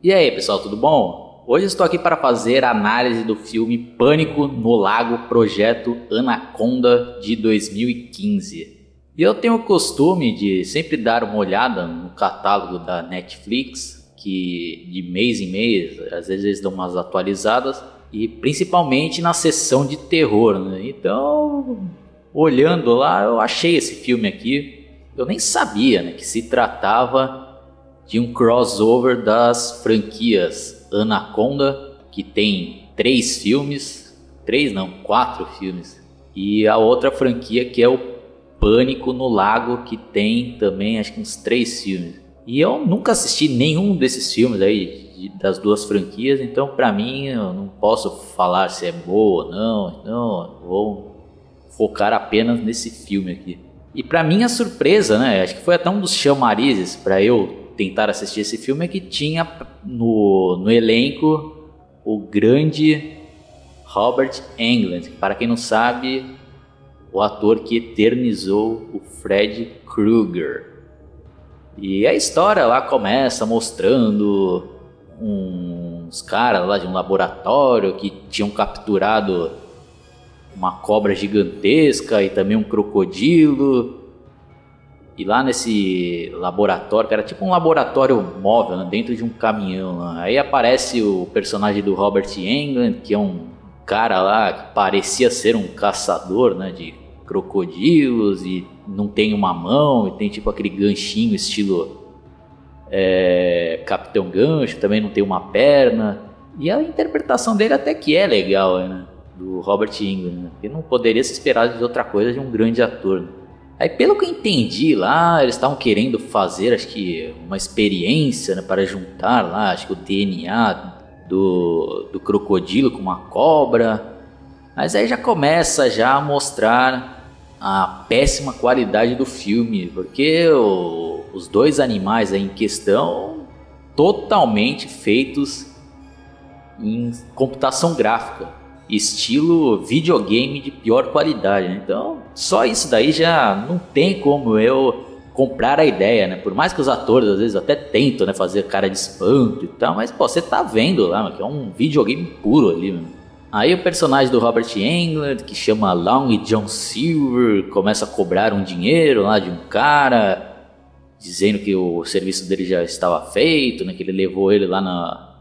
E aí, pessoal, tudo bom? Hoje estou aqui para fazer a análise do filme Pânico no Lago Projeto Anaconda de 2015. E eu tenho o costume de sempre dar uma olhada no catálogo da Netflix, que de mês em mês, às vezes eles dão umas atualizadas, e principalmente na sessão de terror. Né? Então, olhando lá, eu achei esse filme aqui. Eu nem sabia né, que se tratava de um crossover das franquias Anaconda, que tem três filmes, três não, quatro filmes, e a outra franquia que é o Pânico no Lago, que tem também acho que uns três filmes. E eu nunca assisti nenhum desses filmes aí das duas franquias, então para mim eu não posso falar se é boa ou não, então vou focar apenas nesse filme aqui. E para minha surpresa, né, acho que foi até um dos chamarizes para eu tentar assistir esse filme é que tinha no, no elenco o grande Robert Englund, para quem não sabe, o ator que eternizou o Fred Krueger. E a história lá começa mostrando uns caras lá de um laboratório que tinham capturado uma cobra gigantesca e também um crocodilo e lá nesse laboratório, que era tipo um laboratório móvel, né, dentro de um caminhão. Aí aparece o personagem do Robert Englund, que é um cara lá que parecia ser um caçador né, de crocodilos e não tem uma mão e tem tipo aquele ganchinho estilo é, Capitão Gancho, também não tem uma perna. E a interpretação dele até que é legal, né? Do Robert Englund, né? que não poderia se esperar de outra coisa de um grande ator. Né? Aí, pelo que eu entendi lá, eles estavam querendo fazer, acho que, uma experiência né, para juntar lá, acho que o DNA do, do crocodilo com uma cobra. Mas aí já começa já a mostrar a péssima qualidade do filme, porque o, os dois animais aí em questão totalmente feitos em computação gráfica estilo videogame de pior qualidade. Né? Então, só isso daí já não tem como eu comprar a ideia, né? Por mais que os atores às vezes até tentam, né, fazer cara de espanto e tal, mas pô, você tá vendo lá, que é um videogame puro ali, mano. Aí o personagem do Robert Englund, que chama Long John Silver, começa a cobrar um dinheiro lá de um cara, dizendo que o serviço dele já estava feito, né, que ele levou ele lá na,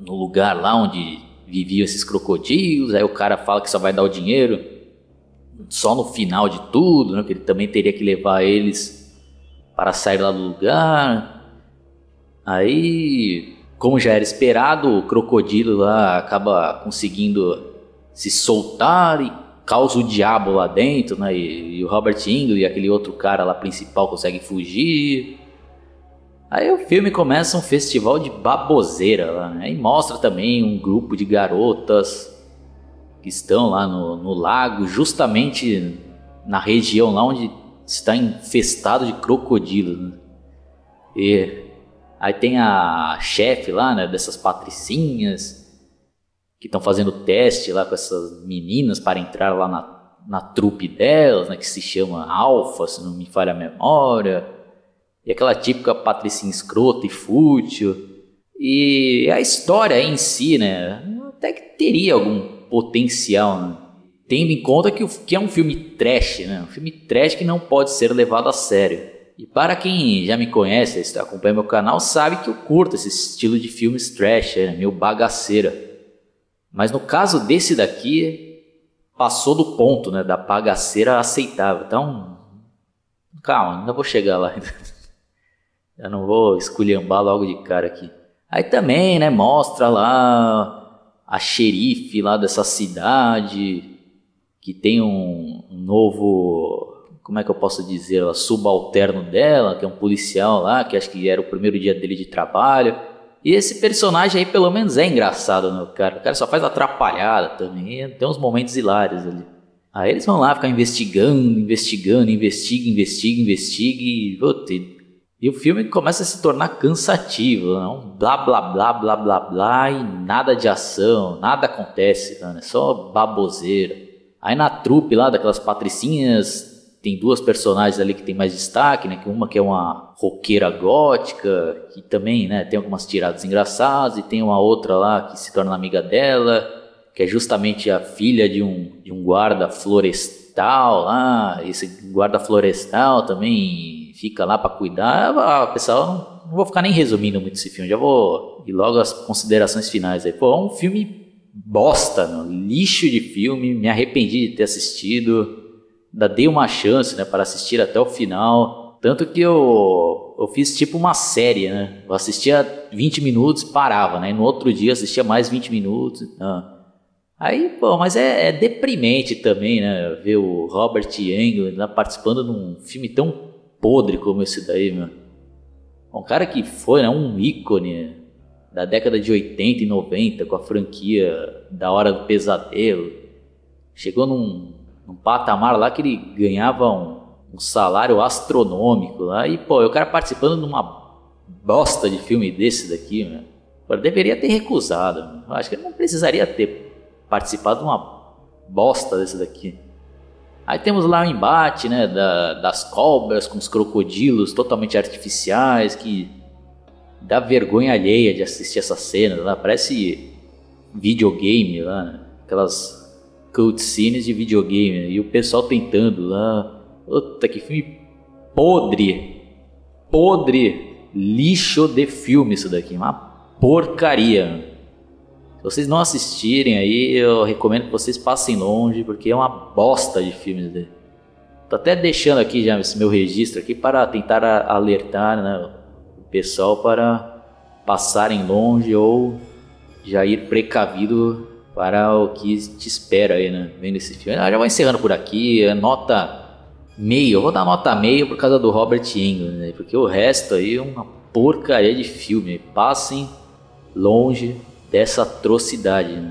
no lugar lá onde viviam esses crocodilos, aí o cara fala que só vai dar o dinheiro só no final de tudo, né? Que ele também teria que levar eles para sair lá do lugar. Aí, como já era esperado, o crocodilo lá acaba conseguindo se soltar e causa o diabo lá dentro, né? E, e o Robert Englund e aquele outro cara lá principal conseguem fugir. Aí o filme começa um festival de baboseira lá, né? E mostra também um grupo de garotas que estão lá no, no lago, justamente na região lá onde está infestado de crocodilos. Né? E aí tem a chefe lá, né, dessas patricinhas que estão fazendo teste lá com essas meninas para entrar lá na, na trupe delas, né, que se chama Alfa, se não me falha a memória. E aquela típica patricinha escrota e fútil. E a história em si, né? Até que teria algum potencial, né? Tendo em conta que, que é um filme trash, né? Um filme trash que não pode ser levado a sério. E para quem já me conhece, acompanha meu canal, sabe que eu curto esse estilo de filmes trash, né? meio bagaceira. Mas no caso desse daqui, passou do ponto, né? Da bagaceira aceitável. Então, calma, ainda vou chegar lá. Eu não vou esculhambar logo de cara aqui. Aí também, né, mostra lá a xerife lá dessa cidade que tem um, novo, como é que eu posso dizer, o subalterno dela, que é um policial lá, que acho que era o primeiro dia dele de trabalho. E esse personagem aí pelo menos é engraçado, né, cara? O cara só faz atrapalhada também, tem uns momentos hilários ali. Aí eles vão lá ficar investigando, investigando, investiga, investiga, investiga e, puta, e o filme começa a se tornar cansativo, né? um blá blá blá blá blá blá e nada de ação, nada acontece, né? é só baboseira. Aí na trupe lá daquelas patricinhas tem duas personagens ali que tem mais destaque, né? Uma que é uma roqueira gótica, que também, né, tem algumas tiradas engraçadas, e tem uma outra lá que se torna amiga dela, que é justamente a filha de um, de um guarda florestal lá, esse guarda florestal também fica lá para cuidar. Ah, pessoal, não, vou ficar nem resumindo muito esse filme, já vou ir logo às considerações finais aí. Pô, é um filme bosta, meu, lixo de filme, me arrependi de ter assistido ainda dei uma chance, né, para assistir até o final. Tanto que eu, eu fiz tipo uma série, né? Eu assistia 20 minutos, parava, né? E no outro dia assistia mais 20 minutos. Né? Aí, pô, mas é, é, deprimente também, né? Ver o Robert Englund lá participando de um filme tão podre como esse daí, meu. Um cara que foi né, um ícone da década de 80 e 90 com a franquia da Hora do Pesadelo. Chegou num um patamar lá que ele ganhava um, um salário astronômico lá. E, pô, o cara participando de uma bosta de filme desse daqui, meu. Eu deveria ter recusado. Eu acho que ele não precisaria ter participado de uma bosta desse daqui. Aí temos lá o embate, né, da, das cobras com os crocodilos totalmente artificiais, que dá vergonha alheia de assistir essa cena lá, parece videogame lá, né? aquelas cutscenes de videogame e o pessoal tentando lá. Puta que filme podre! Podre! Lixo de filme isso daqui, uma porcaria. Se vocês não assistirem aí, eu recomendo que vocês passem longe, porque é uma bosta de filmes. Tô até deixando aqui já esse meu registro aqui para tentar alertar né, o pessoal para passarem longe ou já ir precavido para o que te espera aí, né? Vendo esse filme. Ah, já vou encerrando por aqui. É nota meio. Eu vou dar nota meio por causa do Robert Englund, né? Porque o resto aí é uma porcaria de filme. Passem longe dessa atrocidade?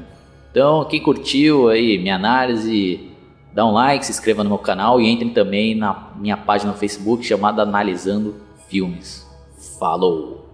Então, quem curtiu aí minha análise, dá um like, se inscreva no meu canal e entre também na minha página no Facebook chamada Analisando Filmes. Falou!